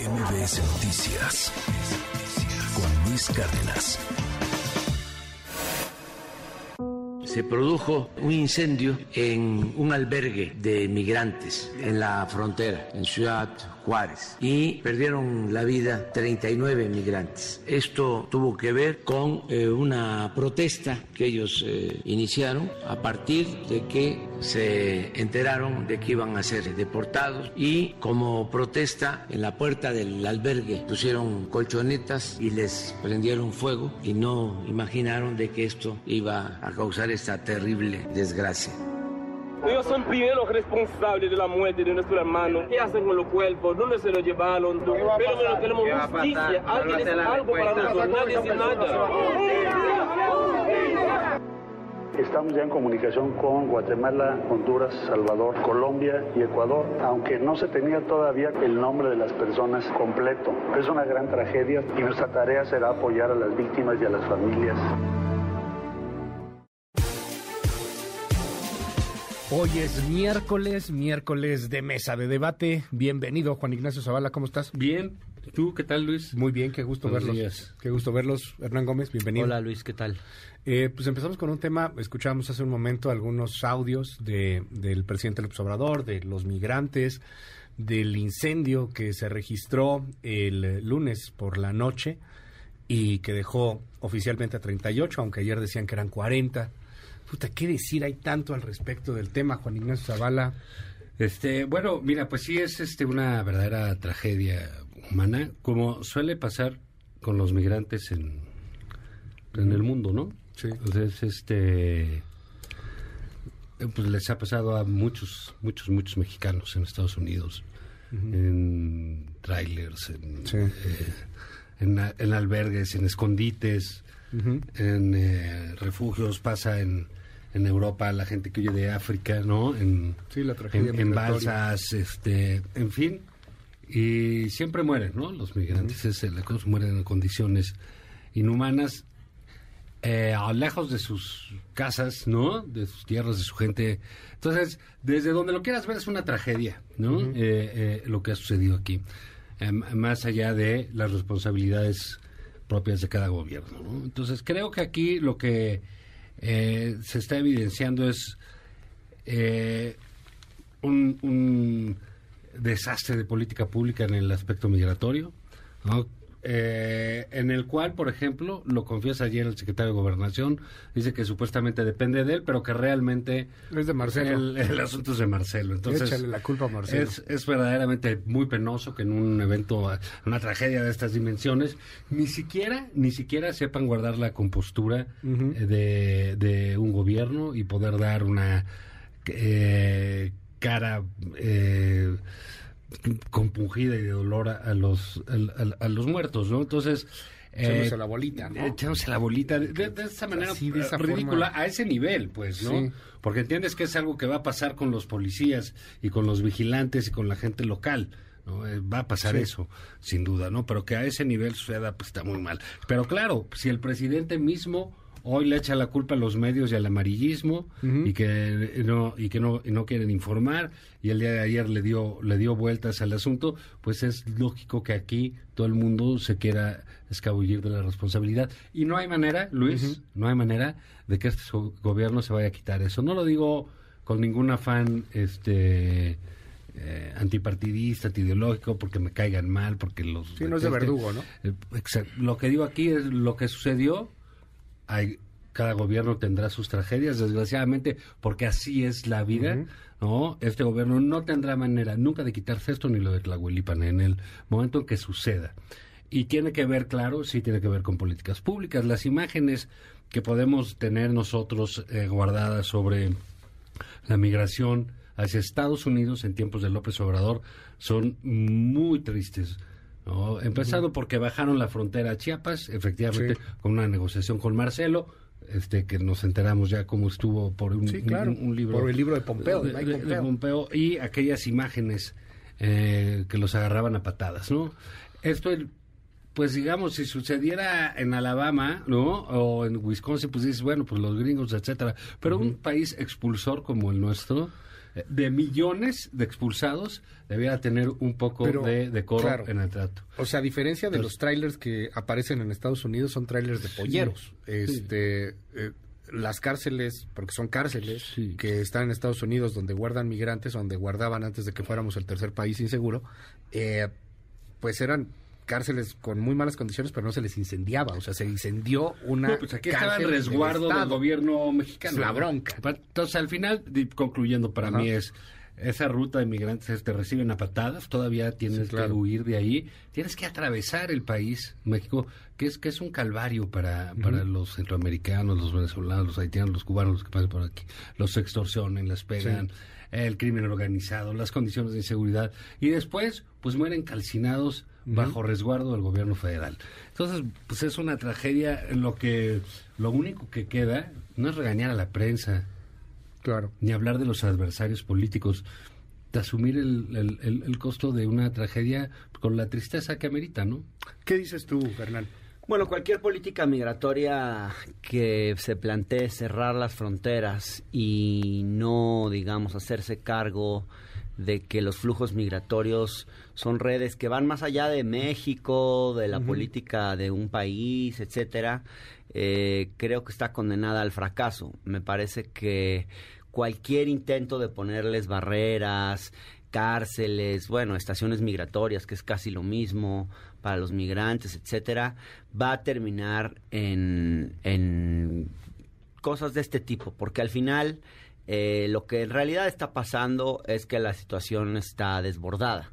MBS Noticias con Luis Cárdenas. Se produjo un incendio en un albergue de migrantes en la frontera, en Ciudad Juárez y perdieron la vida 39 migrantes. Esto tuvo que ver con eh, una protesta que ellos eh, iniciaron a partir de que se enteraron de que iban a ser deportados y como protesta en la puerta del albergue pusieron colchonetas y les prendieron fuego y no imaginaron de que esto iba a causar esta terrible desgracia. Ellos son primeros responsables de la muerte de nuestro hermano. ¿Qué hacen con los cuerpos? ¿Dónde se los llevaron? Pero bueno, tenemos justicia. Alguien es algo para nosotros. Nadie dice nada. Estamos ya en comunicación con Guatemala, Honduras, Salvador, Colombia y Ecuador, aunque no se tenía todavía el nombre de las personas completo. Es una gran tragedia y nuestra tarea será apoyar a las víctimas y a las familias. Hoy es miércoles, miércoles de mesa de debate. Bienvenido, Juan Ignacio Zavala, ¿cómo estás? Bien. ¿Tú qué tal, Luis? Muy bien, qué gusto Buenos verlos. días. Qué gusto verlos. Hernán Gómez, bienvenido. Hola, Luis, ¿qué tal? Eh, pues empezamos con un tema, escuchamos hace un momento algunos audios de, del presidente López Obrador, de los migrantes, del incendio que se registró el lunes por la noche y que dejó oficialmente a 38, aunque ayer decían que eran 40. Puta, ¿qué decir? Hay tanto al respecto del tema, Juan Ignacio Zavala. Este, bueno, mira, pues sí es este una verdadera tragedia humana, como suele pasar con los migrantes en, en el mundo, ¿no? Sí. Entonces, este eh, pues les ha pasado a muchos, muchos, muchos mexicanos en Estados Unidos, en trailers, en, Sí. eh, en, en albergues, en escondites, en eh, refugios, pasa en, en Europa, la gente que huye de África, ¿no? En, Sí, la tragedia en, en balsas, este, en fin, y siempre mueren, ¿no? Los migrantes, es la cosa, mueren en condiciones inhumanas, eh, lejos de sus casas, ¿no? De sus tierras, de su gente. Entonces, desde donde lo quieras ver es una tragedia, ¿no? Eh, eh, lo que ha sucedido aquí, Em, más allá de las responsabilidades propias de cada gobierno, ¿no? Entonces, creo que aquí lo que eh, se está evidenciando es eh, un, un desastre de política pública en el aspecto migratorio, ¿no? Eh, en el cual, por ejemplo, lo confiesa ayer el secretario de Gobernación, dice que supuestamente depende de él, pero que realmente Es de Marcelo. el, el asunto es de Marcelo. Entonces, Échale la culpa a Marcelo. Es, es verdaderamente muy penoso que en un evento, una tragedia de estas dimensiones, ni siquiera, ni siquiera sepan guardar la compostura eh, de, de un gobierno y poder dar una eh, cara eh, compungida y de dolor a, a los a, a- a los muertos, ¿no? Entonces Echándose la bolita, ¿no? Echándose la bolita de, de- de esa manera Así, de esa eh, ridícula forma. a ese nivel, pues, ¿no? Sí. Porque entiendes que es algo que va a pasar con los policías y con los vigilantes y con la gente local. ¿no? Eh, Va a pasar Sí. eso, sin duda, ¿no? Pero que a ese nivel suceda, pues está muy mal. Pero claro, si el presidente mismo hoy le echa la culpa a los medios y al amarillismo y que eh, no y que no y no quieren informar y el día de ayer le dio le dio vueltas al asunto, pues es lógico que aquí todo el mundo se quiera escabullir de la responsabilidad y no hay manera, Luis, no hay manera de que este gobierno se vaya a quitar eso. No lo digo con ningún afán este eh, antipartidista, antiideológico, porque me caigan mal, porque los... Sí, no es de verdugo, ¿no? Eh. Lo que digo aquí es lo que sucedió. Hay, cada gobierno tendrá sus tragedias, desgraciadamente, porque así es la vida. ¿no? Este gobierno no tendrá manera nunca de quitarse esto ni lo de Tlahuelipan en el momento en que suceda. Y tiene que ver, claro, sí tiene que ver con políticas públicas. Las imágenes que podemos tener nosotros eh, guardadas sobre la migración hacia Estados Unidos en tiempos de López Obrador son muy tristes. ¿No? Empezando porque bajaron la frontera a Chiapas, efectivamente, Sí. con una negociación con Marcelo, este que nos enteramos ya cómo estuvo por un, Sí, claro, un- un libro. por el libro de Pompeo, de de- Mike de- de Pompeo. Pompeo, y aquellas imágenes eh, que los agarraban a patadas, ¿no? Esto, pues digamos, si sucediera en Alabama, ¿no? O en Wisconsin, pues dices, bueno, pues los gringos, etcétera. Pero un país expulsor como el nuestro, de millones de expulsados, debía tener un poco Pero, de decoro claro. en el trato. O sea, a diferencia de Entonces- los trailers que aparecen en Estados Unidos, son trailers de polleros. Este, eh, las cárceles, porque son cárceles Sí. que están en Estados Unidos donde guardan migrantes, donde guardaban antes de que fuéramos el tercer país inseguro, eh, pues eran cárceles con muy malas condiciones, pero no se les incendiaba. O sea, se incendió una. No, pues aquí estaba el resguardo del, gobierno mexicano. La bronca. Entonces, al final, concluyendo, para Ajá. mí es esa ruta de migrantes te reciben a patadas, todavía tienes Sí, claro. que huir de ahí, tienes que atravesar el país, México, que es que es un calvario para, para los centroamericanos, los venezolanos, los haitianos, los cubanos, los que pasan por aquí, los extorsionan, les pegan, el crimen organizado, las condiciones de inseguridad, y después, pues mueren calcinados bajo resguardo del gobierno federal. Entonces, pues es una tragedia, lo que, lo único que queda no es regañar a la prensa, Claro. ni hablar de los adversarios políticos, de asumir el, el- el- el costo de una tragedia con la tristeza que amerita, ¿no? ¿Qué dices tú, Fernán? Bueno, cualquier política migratoria que se plantee cerrar las fronteras y no, digamos, hacerse cargo de que los flujos migratorios son redes que van más allá de México, de la política de un país, etcétera, eh, creo que está condenada al fracaso. Me parece que cualquier intento de ponerles barreras, cárceles, bueno, estaciones migratorias, que es casi lo mismo para los migrantes, etcétera, va a terminar en, en cosas de este tipo, porque al final eh, lo que en realidad está pasando es que la situación está desbordada.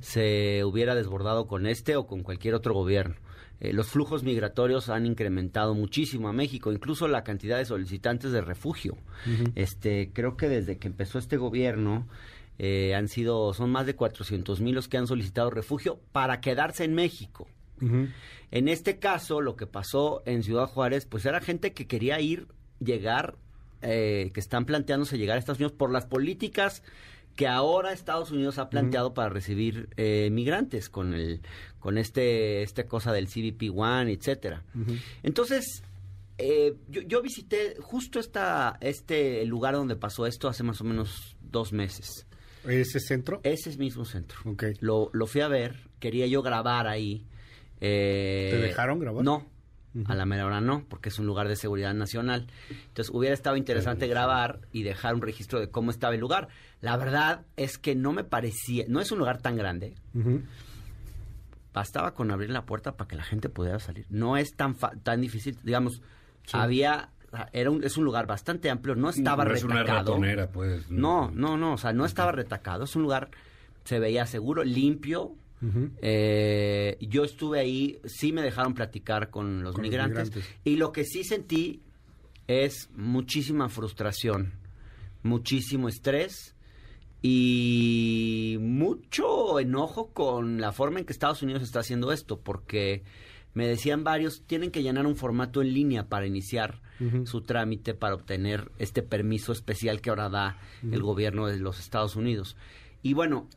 Se hubiera desbordado con este o con cualquier otro gobierno. Eh, los flujos migratorios han incrementado muchísimo a México, incluso la cantidad de solicitantes de refugio. Este, creo que desde que empezó este gobierno eh, han sido, son más de 400 mil los que han solicitado refugio para quedarse en México. En este caso, lo que pasó en Ciudad Juárez, pues era gente que quería ir, llegar, eh, que están planteándose llegar a Estados Unidos por las políticas que ahora Estados Unidos ha planteado para recibir eh, migrantes con el con este esta cosa del CBP One, etcétera. Entonces, eh, yo, yo visité justo esta este lugar donde pasó esto hace más o menos dos meses. ¿Ese centro? Ese es mismo centro. Ok. Lo, lo fui a ver, quería yo grabar ahí. eh, ¿Te dejaron grabar? No, a la mera hora no, porque es un lugar de seguridad nacional. Entonces hubiera estado interesante grabar y dejar un registro de cómo estaba el lugar. La verdad es que no me parecía, no es un lugar tan grande. Bastaba con abrir la puerta para que la gente pudiera salir. No es tan fa- tan difícil, digamos, había era un, es un lugar bastante amplio, no estaba No es una retacado. ratonera, pues. No, no, no, o sea, no estaba retacado. Es un lugar, se veía seguro, limpio. Eh, yo estuve ahí, sí me dejaron platicar con los, Con los migrantes, migrantes. Y lo que sí sentí es muchísima frustración, muchísimo estrés y mucho enojo con la forma en que Estados Unidos está haciendo esto, porque me decían varios, tienen que llenar un formato en línea para iniciar su trámite para obtener este permiso especial que ahora da el gobierno de los Estados Unidos. Y bueno,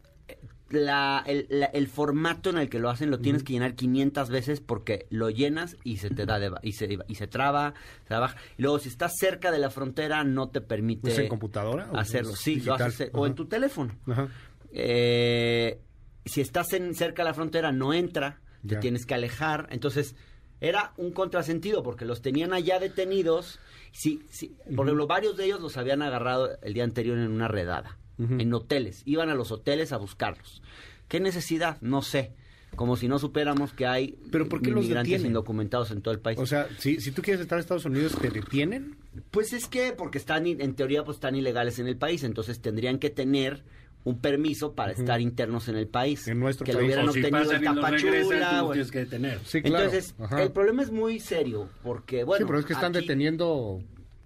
la, el, la- el formato en el que lo hacen lo tienes que llenar 500 veces porque lo llenas y se te da de y se, y se traba, se baja. Y luego si estás cerca de la frontera no te permite ¿Es en computadora o hacerlo. es Sí, lo haces, o en tu teléfono. Ajá. Eh, si estás en, cerca de la frontera no entra, te Ya. tienes que alejar. Entonces era un contrasentido porque los tenían allá detenidos. Sí, sí, por ejemplo, varios de ellos los habían agarrado el día anterior en una redada, en hoteles. Iban a los hoteles a buscarlos. ¿Qué necesidad? No sé. Como si no supiéramos que hay ¿Pero por qué los inmigrantes detienen? indocumentados en todo el país. O sea, si, si tú quieres estar en Estados Unidos, ¿te detienen? Pues es que, porque están, en teoría, pues están ilegales en el país, entonces tendrían que tener un permiso para estar internos en el país. En nuestro que país. lo hubieran O obtenido en los Tapachula. tú los o- tienes que detener. Sí, claro. Entonces, Ajá. el problema es muy serio, porque, bueno... sí, pero es que están aquí- deteniendo,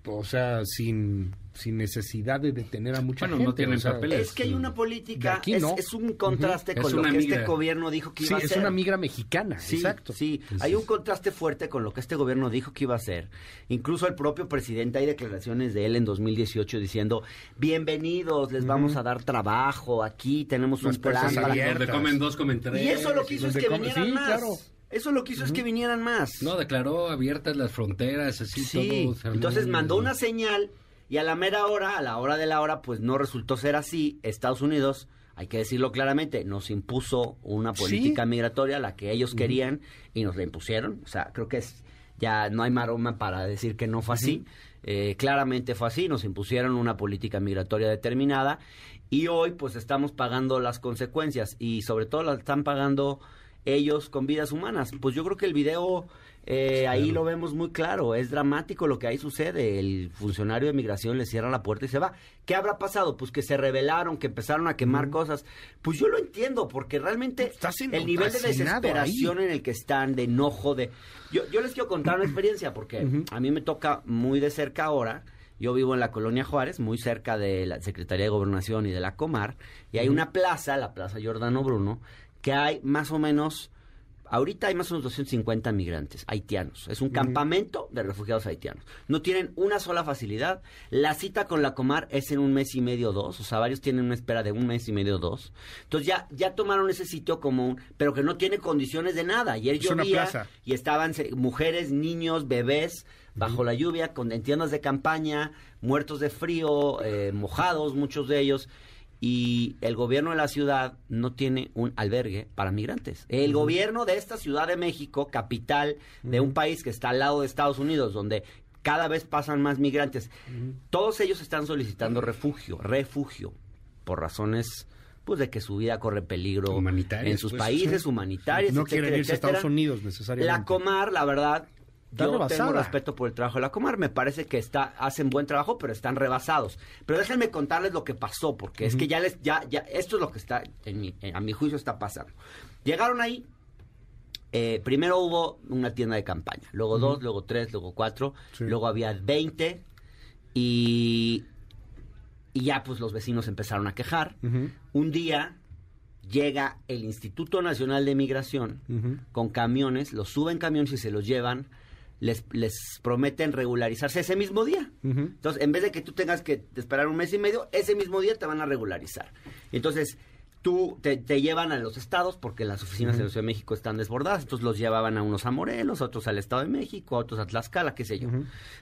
o sea, sin, sin necesidad de detener a mucha Bueno, gente. no tienen o sea, papeles. Es que hay una política, aquí es, no. es un contraste con Es lo que migra. este gobierno dijo que Sí, iba a es hacer. una migra mexicana, Sí, exacto. sí, hay un contraste fuerte con lo que este gobierno dijo que iba a hacer. Incluso el propio presidente hay declaraciones de él en 2018 diciendo, bienvenidos, les vamos a dar trabajo, aquí tenemos Las un plan puertas para... abiertas. Donde comen dos, comen tres. Y eso lo que hizo es que come- vinieran sí, más. claro. Eso lo que hizo es que vinieran más. No, declaró abiertas las fronteras, así sí, todo. entonces mandó una señal Y a la mera hora, a la hora de la hora, pues no resultó ser así. Estados Unidos, hay que decirlo claramente, nos impuso una política migratoria, la que ellos querían, y nos la impusieron. O sea, creo que es, ya no hay maroma para decir que no fue así. Eh, claramente fue así, nos impusieron una política migratoria determinada y hoy pues estamos pagando las consecuencias y sobre todo las están pagando ellos con vidas humanas. Pues yo creo que el video eh, ahí lo vemos muy claro, es dramático lo que ahí sucede. El funcionario de migración le cierra la puerta y se va. ¿Qué habrá pasado? Pues que se rebelaron, que empezaron a quemar cosas. Pues yo lo entiendo, porque realmente el nivel de desesperación en el que están, de enojo, de... Yo, yo les quiero contar una experiencia, porque a mí me toca muy de cerca ahora. Yo vivo en la colonia Juárez, muy cerca de la Secretaría de Gobernación y de la Comar, y hay una plaza, la Plaza Giordano Bruno, que hay más o menos Ahorita hay más o menos 250 migrantes haitianos. Es un campamento de refugiados haitianos. No tienen una sola facilidad. La cita con la Comar es en un mes y medio, dos. O sea, varios tienen una espera de un mes y medio, dos. Entonces ya, ya tomaron ese sitio como un... Pero que no tiene condiciones de nada. Ayer llovía y estaban mujeres, niños, bebés bajo la lluvia, con tiendas de campaña, muertos de frío, eh, mojados muchos de ellos y el gobierno de la ciudad no tiene un albergue para migrantes. El gobierno de esta Ciudad de México, capital de un país que está al lado de Estados Unidos, donde cada vez pasan más migrantes, todos ellos están solicitando refugio, refugio, por razones pues de que su vida corre peligro en sus pues, países humanitarios. No quieren irse a Estados Unidos necesariamente. La Comar, la verdad, yo tengo respeto por el trabajo de la Comar, me parece que está, hacen buen trabajo, pero están rebasados. Pero déjenme contarles lo que pasó, porque es que ya les, ya, ya, esto es lo que está, en mi, a mi juicio está pasando. Llegaron ahí, eh, primero hubo una tienda de campaña, luego dos, luego tres, luego cuatro, luego había veinte y, y ya pues los vecinos empezaron a quejar. Un día llega el Instituto Nacional de Migración con camiones, los suben camiones y se los llevan les, les prometen regularizarse ese mismo día. Entonces, en vez de que tú tengas que esperar un mes y medio, ese mismo día te van a regularizar. Entonces, tú te, llevan a los estados porque las oficinas de la Ciudad de México están desbordadas, entonces los llevaban a unos a Morelos, otros al Estado de México, otros a Tlaxcala, qué sé yo,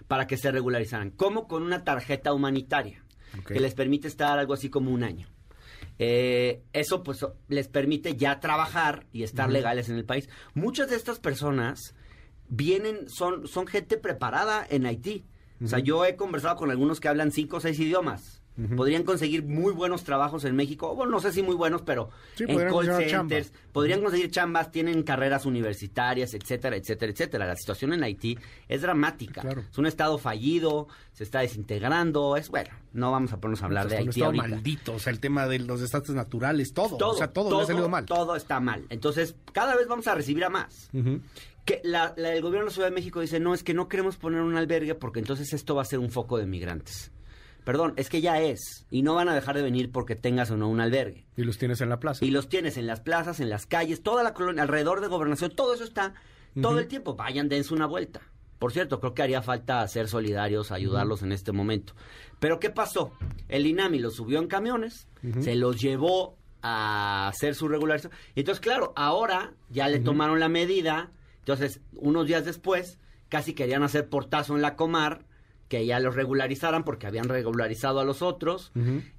para que se regularizaran. Como con una tarjeta humanitaria que les permite estar algo así como un año. Eh, eso pues les permite ya trabajar y estar legales en el país. Muchas de estas personas vienen, son, son gente preparada en Haití. O sea, yo he conversado con algunos que hablan cinco o seis idiomas. Podrían conseguir muy buenos trabajos en México, bueno, no sé si muy buenos, pero en call centers, podrían conseguir chambas, tienen carreras universitarias, etcétera, etcétera, etcétera. La situación en Haití es dramática. Es un estado fallido, se está desintegrando, es bueno, no vamos a ponernos a hablar de Haití estado maldito, o sea, el tema de los desastres naturales, todo, todo o sea, todo, ha salido mal. Todo está mal. Entonces, cada vez vamos a recibir a más que la, el gobierno de la Ciudad de México dice, no, es que no queremos poner un albergue porque entonces esto va a ser un foco de migrantes. Perdón, es que ya es. Y no van a dejar de venir porque tengas o no un albergue. Y los tienes en la plaza. Y los tienes en las plazas, en las calles, toda la colonia, alrededor de gobernación, todo eso está todo el tiempo. Vayan, dense una vuelta. Por cierto, creo que haría falta ser solidarios, ayudarlos en este momento. Pero ¿qué pasó? El INAMI los subió en camiones, se los llevó a hacer su regulación. Y entonces, claro, ahora ya le tomaron la medida entonces, unos días después, casi querían hacer portazo en la Comar, que ya los regularizaran porque habían regularizado a los otros.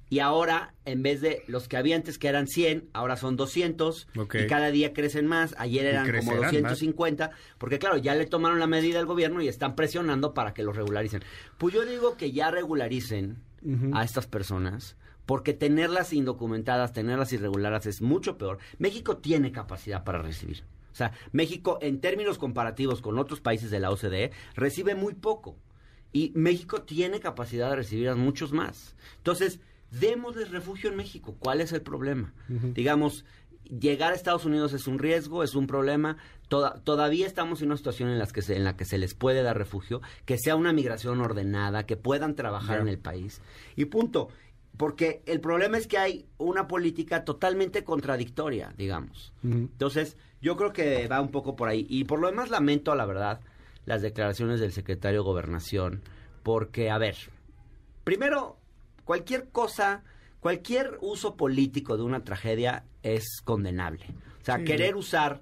Y ahora, en vez de los que había antes, que eran 100, ahora son 200. Y cada día crecen más. Ayer eran como 250. Porque claro, ya le tomaron la medida al gobierno y están presionando para que los regularicen. Pues yo digo que ya regularicen a estas personas. Porque tenerlas indocumentadas, tenerlas irregulares es mucho peor. México tiene capacidad para recibir. O sea, México, en términos comparativos con otros países de la OCDE, recibe muy poco. Y México tiene capacidad de recibir a muchos más. Entonces, démosles refugio en México. ¿Cuál es el problema? Digamos, llegar a Estados Unidos es un riesgo, es un problema. todavía estamos en una situación en, las que se, en la que se les puede dar refugio, que sea una migración ordenada, que puedan trabajar en el país. Y punto. Porque el problema es que hay una política totalmente contradictoria, digamos. Entonces, yo creo que va un poco por ahí. Y por lo demás lamento, la verdad, las declaraciones del secretario de Gobernación. Porque, a ver, primero, cualquier cosa, cualquier uso político de una tragedia es condenable. O sea, querer usar,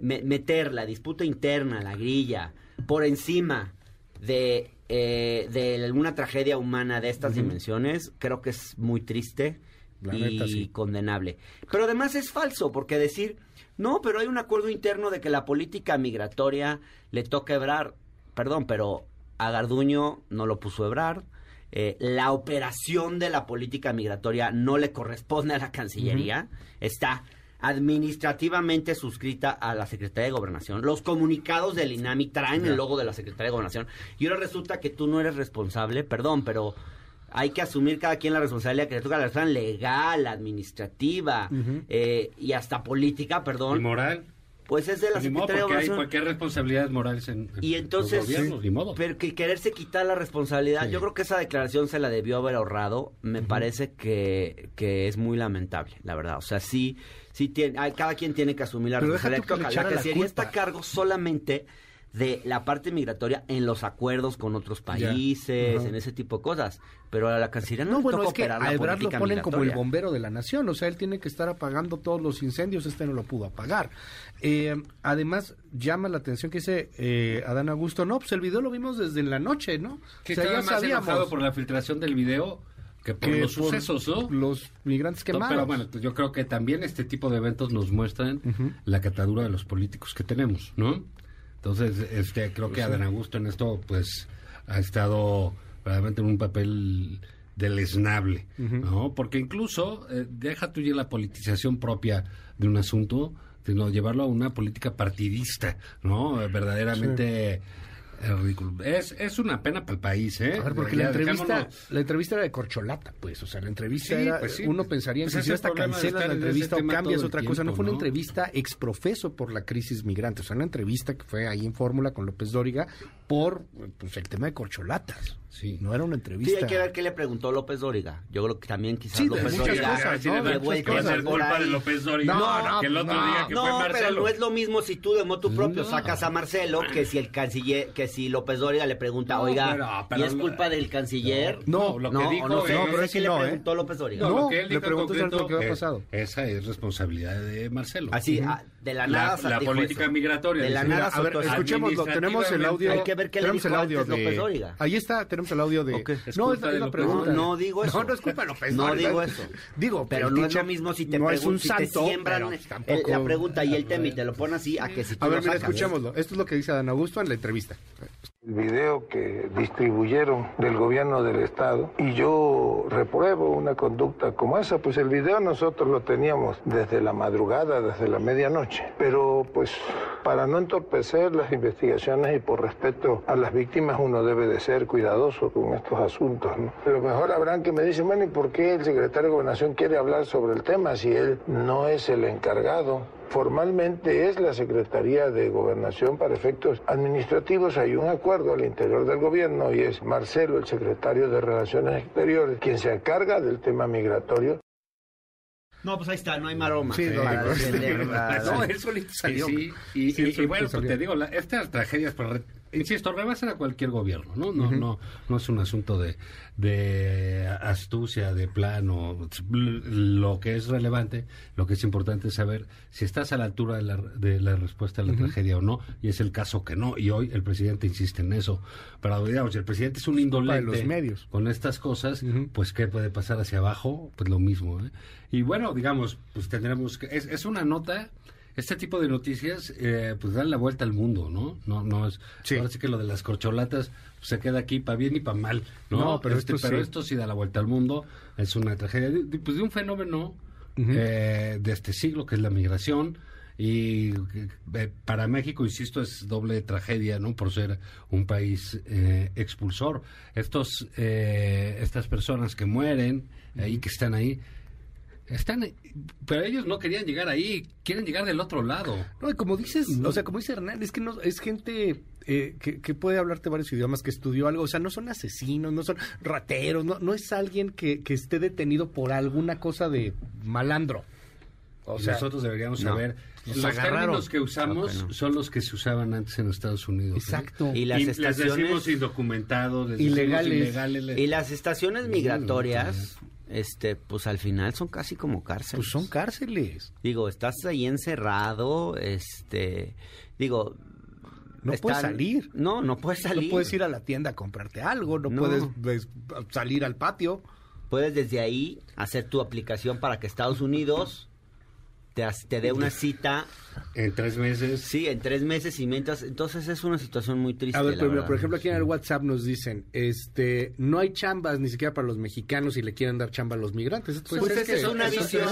meter la disputa interna, la grilla, por encima de eh, de una tragedia humana de estas dimensiones, creo que es muy triste La y neta, sí. condenable. Pero además es falso, porque decir, no, pero hay un acuerdo interno de que la política migratoria le toca Ebrar, perdón, pero a Garduño no lo puso Ebrar. eh, la operación de la política migratoria no le corresponde a la Cancillería, está administrativamente suscrita a la Secretaría de Gobernación. Los comunicados del INAMI traen el logo de la Secretaría de Gobernación. Y ahora resulta que tú no eres responsable, perdón, pero hay que asumir cada quien la responsabilidad que le toca la responsabilidad legal, administrativa eh, y hasta política, ¿Y perdón. moral? Pues es de la Ni modo, Secretaría de porque hay Gobernación. cualquier responsabilidades morales en, en Y entonces, los gobiernos, ni modo. pero que quererse quitar la responsabilidad, Sí. yo creo que esa declaración se la debió haber ahorrado. Me parece que, que es muy lamentable, la verdad. O sea, sí, sí tiene, hay- cada quien tiene que asumir la Pero deja responsabilidad. tú que le echara la Cancillería está a cargo solamente de la parte migratoria en los acuerdos con otros países, en ese tipo de cosas. Pero a la Cancillería no, No, bueno, toca es que operar la a Ebrard lo ponen como el bombero de la nación, o sea, él tiene que estar apagando todos los incendios, este no lo pudo apagar. Eh, además, llama la atención que dice eh, Adán Augusto, no, pues el video lo vimos desde la noche, ¿no? Que o sea, estaba ya más sabíamos enojado por la filtración del video que por que los por sucesos, ¿no? Los migrantes No, quemados. pero bueno, pues yo creo que también este tipo de eventos nos muestran la catadura de los políticos que tenemos, ¿no? Entonces, este, creo que Adán Augusto en esto, pues, ha estado realmente en un papel deleznable, ¿no? Porque incluso, eh, deja tú ya la politización propia de un asunto, sino llevarlo a una política partidista, ¿no? Verdaderamente eh, ridículo. Es, es una pena para el país, ¿eh? A ver, porque Ya la entrevista, dejémonos- la entrevista era de corcholata, pues, o sea, la entrevista Sí, era, pues sí. uno pensaría Pues que si hasta cancelas la entrevista o cambias otra cosa, no fue una entrevista exprofeso por la crisis migrante, o sea, una entrevista que fue ahí en Fórmula con López Dóriga por pues, el tema de corcholatas. Sí. No era una Sí, entrevista. hay que ver qué le preguntó López Dóriga. Yo creo que también quizás Sí, López Dóriga cosas, ¿no? De llevó muchas el que va a tema ser por culpa ahí. de López Dóriga. No, no, que el otro no. día que no, fue pero Marcelo. no es lo mismo si tú de motu propio No. sacas a Marcelo que si el canciller, que si López Dóriga le pregunta, No, oiga, pero- pero ¿y es culpa del canciller? No, lo que no, dijo no es- pero es que le no, ¿eh? preguntó López Dóriga. No, lo que él le dijo preguntó lo que había es- pasado. Esa es responsabilidad de Marcelo. Así, de la nada La, la política eso. migratoria. De la nada A ver, escuchémoslo, tenemos el audio. Hay que ver qué le tenemos dijo el audio antes de López Dóriga. Ahí está, tenemos el audio de Ok. Es No, es la, pregunta. No, digo eso. No, no es culpa de López No digo eso. Digo, pero no es lo mismo si te, no es un si te santo, siembran pero el- tampoco- la pregunta y el tema y te lo ponen así a que si tú A ver, lo mira, escuchémoslo. Esto es lo que dice Adán Augusto en la entrevista. el video que distribuyeron del gobierno del estado y yo repruebo una conducta como esa, pues el video nosotros lo teníamos desde la madrugada, desde la medianoche, pero pues para no entorpecer las investigaciones y por respeto a las víctimas uno debe de ser cuidadoso con estos asuntos. ¿no? Lo mejor habrán que me dicen, bueno, ¿y por qué el secretario de Gobernación quiere hablar sobre el tema si él no es el encargado? Formalmente es la Secretaría de Gobernación para efectos administrativos. Hay un acuerdo al interior del gobierno y es Marcelo, el secretario de Relaciones Exteriores, quien se encarga del tema migratorio. No, pues ahí está, no hay maroma. Sí, no, Para no, defender no, él solito salió. sí, y, Sí, y- él y solito bueno, pues te digo, la- estas tragedias, pues, insisto, rebasan a cualquier gobierno, ¿no? No, no, no es un asunto de, de astucia, de plano. Lo que es relevante, lo que es importante es saber si estás a la altura de la, de la respuesta a la tragedia o no, y es el caso que no, y hoy el presidente insiste en eso. Pero digamos, si el presidente es un indolente los medios. con estas cosas, pues ¿qué puede pasar hacia abajo? Pues lo mismo. ¿eh? Y bueno, digamos, pues tendremos que... Es, es una nota... Este tipo de noticias, eh, pues dan la vuelta al mundo, ¿no? No, no es. Sí. Ahora sí que lo de las corcholatas pues, se queda aquí para bien y para mal, ¿no? No, pero Este, esto pero sí. esto sí da la vuelta al mundo. Es una tragedia, de, pues de un fenómeno eh, de este siglo que es la migración. Y eh, para México, insisto, es doble tragedia, ¿no? Por ser un país eh, expulsor. Estos, eh, estas personas que mueren ahí, que están ahí, están, pero ellos no querían llegar ahí, quieren llegar del otro lado. No, y como dices, o sea, como dice Hernán, es que no, es gente eh, que, que puede hablarte varios idiomas, que estudió algo, o sea, no son asesinos, no son rateros, no, no es alguien que, que esté detenido por alguna cosa de malandro. O sea, nosotros deberíamos no. saber. Nos los agarraron. términos que usamos Claro que no. son los que se usaban antes en Estados Unidos. ¿eh? Exacto. Y las Y les estaciones- decimos indocumentados, les decimos Ilegales. ilegales. Y las estaciones migratorias, este, pues al final son casi como cárceles. Pues son cárceles. Digo, estás ahí encerrado, este, digo, No puedes salir. No, no puedes salir. No puedes ir a la tienda a comprarte algo, no, No. puedes pues, salir al patio. Puedes desde ahí hacer tu aplicación para que Estados Unidos te, te dé una cita, En tres meses. sí, en tres meses y mientras... Entonces es una situación muy triste, A ver, pero, verdad. por ejemplo, aquí en el WhatsApp nos dicen, este, no hay chambas ni siquiera para los mexicanos y le quieren dar chamba a los migrantes. Pues, Pues es es que es una visión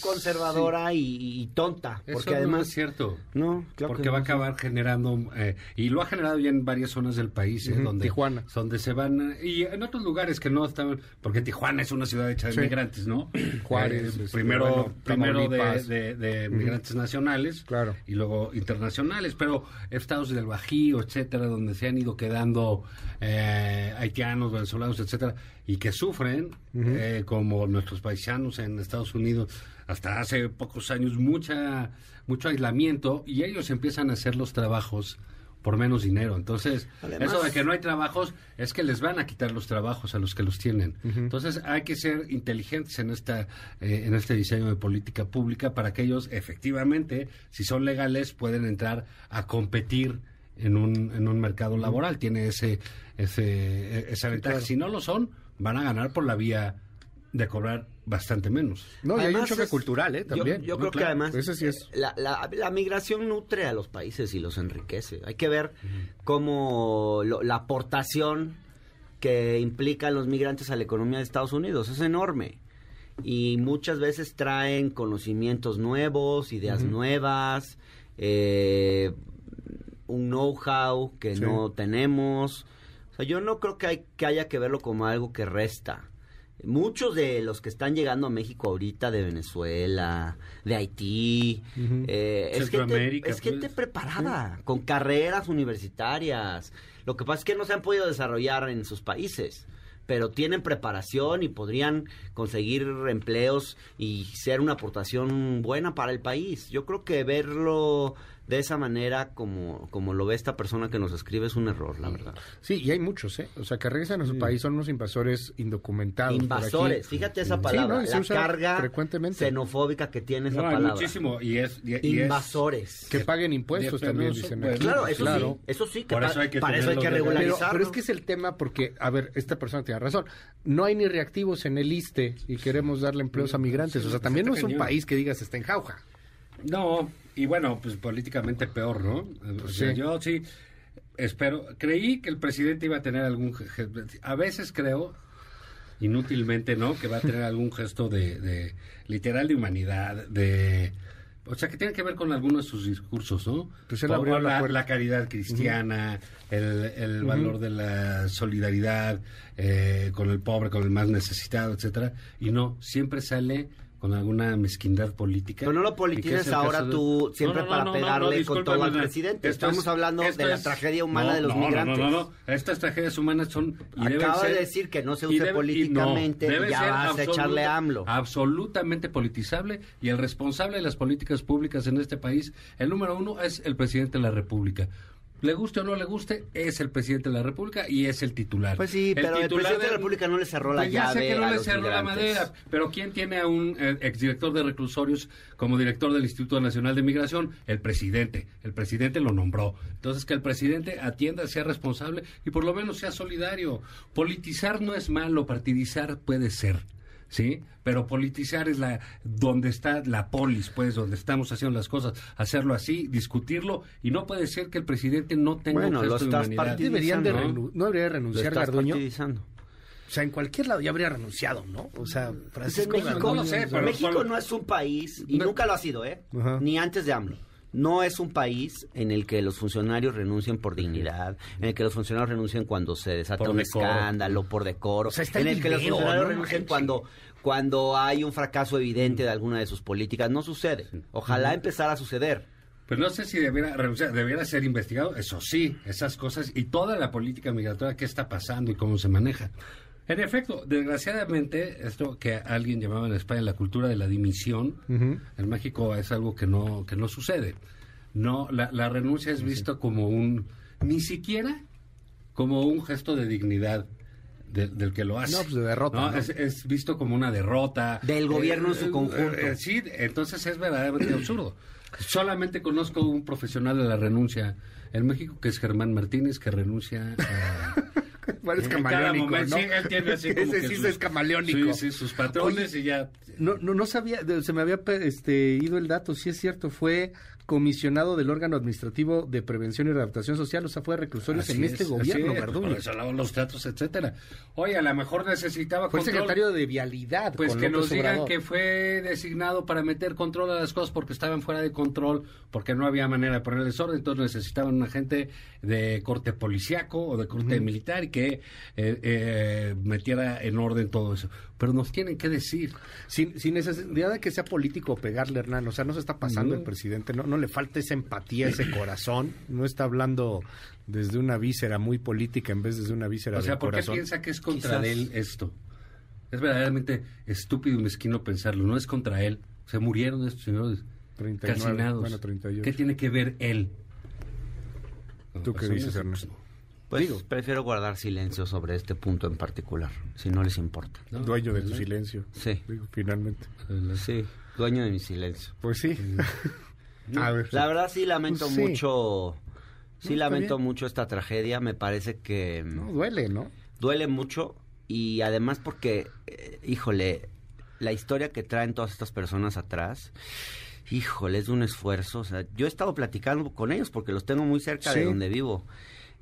conservadora y, y tonta. Eso Porque no además... es cierto. No, claro porque que va a no. acabar generando eh, y lo ha generado ya en varias zonas del país eh, donde Tijuana. donde se van y en otros lugares que no están porque Tijuana es una ciudad hecha de Sí. migrantes no Juárez, Eh, este, primero bueno, primero de. De- de migrantes nacionales Claro. y luego internacionales pero estados del Bajío etcétera donde se han ido quedando eh, haitianos venezolanos etcétera y que sufren eh, como nuestros paisanos en Estados Unidos hasta hace pocos años mucha mucho aislamiento y ellos empiezan a hacer los trabajos por menos dinero. Entonces, Además- eso de que no hay trabajos es que les van a quitar los trabajos a los que los tienen. Entonces, hay que ser inteligentes en esta eh, en este diseño de política pública para que ellos efectivamente, si son legales, pueden entrar a competir en un, en un mercado laboral. Tiene ese, ese eh, esa ventaja. Si no lo son, van a ganar por la vía de cobrar bastante menos. No, y hay un choque es- cultural, ¿eh? También. Yo, No, creo que además Ese sí es. eh, la, la- la migración nutre a los países y los enriquece. Hay que ver cómo lo- la aportación que implican los migrantes a la economía de Estados Unidos es enorme. Y muchas veces traen conocimientos nuevos, ideas nuevas, eh, un know-how que Sí. no tenemos. O sea, yo no creo que, hay, que haya que verlo como algo que resta. Muchos de los que están llegando a México ahorita, de Venezuela, de Haití, Ujú. eh, es, gente, Centroamérica, es gente pues. preparada, con carreras universitarias. Lo que pasa es que no se han podido desarrollar en sus países, pero tienen preparación y podrían conseguir empleos y ser una aportación buena para el país. Yo creo que verlo de esa manera como, como lo ve esta persona que nos escribe es un error, la verdad. Sí, y hay muchos, ¿eh? O sea, que regresan a su país son unos invasores indocumentados. Invasores, fíjate esa Sí, palabra, ¿no? Y se la carga frecuentemente. xenofóbica que tiene esa No, hay palabra. muchísimo y es y- y es- Invasores. Que paguen impuestos también, pero dicen aquí. Claro, eso Claro. sí, eso sí, que Por pa- eso hay que para eso hay que tenerlo de- Pero, regularizarlo. pero es que es el tema porque, a ver, esta persona tiene razón. No hay ni reactivos en el ISTE y queremos darle empleos a migrantes. O sea, también no es un cañón. país que digas está en jauja. No, y bueno, pues políticamente peor, ¿no? O sea, Sí. Yo sí espero, creí que el presidente iba a tener algún, a veces creo, inútilmente, ¿no? Que va a tener algún gesto de, de literal de humanidad, de... O sea, que tiene que ver con algunos de sus discursos, ¿no? Pues él abrió la la, la caridad cristiana, el, el valor de la solidaridad eh, con el pobre, con el más necesitado, etcétera. Y no, siempre sale con alguna mezquindad política. Pero no lo politices ahora de- tú siempre No, no, para no, no, no, pegarle con todo al presidente. esto Estamos es- hablando de la es- tragedia humana no, de los migrantes. No, no, no, estas tragedias humanas son... y Acaba de decir que no se y use debe- políticamente y ya vas a echarle AMLO. Absolutamente politizable y el responsable de las políticas públicas en este país, el número uno es el presidente de la República. Le guste o no le guste, es el presidente de la República y es el titular. Pues sí, pero el titular presidente de la República no le cerró la Pues ya sé llave que no a le los cerró la migrantes. madera, pero ¿quién tiene a un eh, exdirector de reclusorios como director del Instituto Nacional de Migración? El presidente. El presidente lo nombró. Entonces, que el presidente atienda, sea responsable y por lo menos sea solidario. Politizar no es malo, partidizar puede ser. ¿Sí? Pero politizar es la donde está la polis, pues, donde estamos haciendo las cosas, hacerlo así, discutirlo, y no puede ser que el presidente no tenga Bueno, un lo gesto de estás humanidad. partidizando. Deberían de ¿no? no debería renunciar Garduño. O sea, en cualquier lado ya habría renunciado, ¿no? O sea, Pues Francisco México, Garduño, no lo sé, pero- México solo- no es un país, y No. nunca lo ha sido, ¿eh? Ajá. Ni antes de AMLO. No es un país en el que los funcionarios renuncien por dignidad, en el que los funcionarios renuncien cuando se desata Por un decoro. escándalo, por decoro, O sea, está en el el que los funcionarios no renuncien cuando, cuando hay un fracaso evidente de alguna de sus políticas. No sucede. Ojalá empezara a suceder. Pues no sé si debiera renunciar, debiera ser investigado, eso sí, esas cosas y toda la política migratoria, qué está pasando y cómo se maneja. En efecto, desgraciadamente, esto que alguien llamaba en España la cultura de la dimisión, en México es algo que no, que no sucede. No, la, la renuncia es visto como un, ni siquiera como un gesto de dignidad de- del que lo hace. No, pues de derrota, No, ¿no? Es, es visto como una derrota. Del gobierno en su conjunto. eh, sí, entonces es verdaderamente absurdo. Solamente conozco un profesional de la renuncia en México que es Germán Martínez, que renuncia a... Bueno, es camaleónico, ¿no? sí, él tiene así como Ese que sí sus- es camaleónico. Sí, sí, sus patrones y ya... No, no, no sabía, se me había este, ido el dato, sí es cierto, fue comisionado del órgano administrativo de prevención y readaptación social, o sea, fue reclusorios Así en este es, gobierno, es, Garduño. eso los teatros, etcétera. Oye, a lo mejor necesitaba Fue control. secretario de Vialidad. Pues con que López nos digan Obrador. que fue designado para meter control a las cosas porque estaban fuera de control, porque no había manera de ponerles orden, entonces necesitaban un agente de corte policiaco o de corte militar y que eh, eh, metiera en orden todo eso. Pero nos tienen que decir. Sin, sin necesidad de que sea político pegarle, Hernán, o sea, no se está pasando el presidente, no, no le falta esa empatía, ese corazón, no está hablando desde una víscera muy política en vez de desde una víscera O sea, ¿por qué piensa que es contra Quizás- él esto? Es verdaderamente estúpido y mezquino pensarlo, no es contra él. Se murieron estos señores 39, calcinados. bueno, 38. ¿Qué tiene que ver él? ¿Tú qué dices, Ernesto? Pues Digo. prefiero guardar silencio sobre este punto en particular, si no les importa. No, Dueño de tu silencio. Sí. Digo, finalmente. Sí, dueño de mi silencio. Pues sí. A ver. La verdad sí lamento Pues sí. mucho, sí No, lamento bien. mucho esta tragedia. Me parece que mm, No, duele, ¿no? duele mucho y además porque, eh, híjole, la historia que traen todas estas personas atrás, híjole, es un esfuerzo. O sea, yo he estado platicando con ellos porque los tengo muy cerca de donde vivo.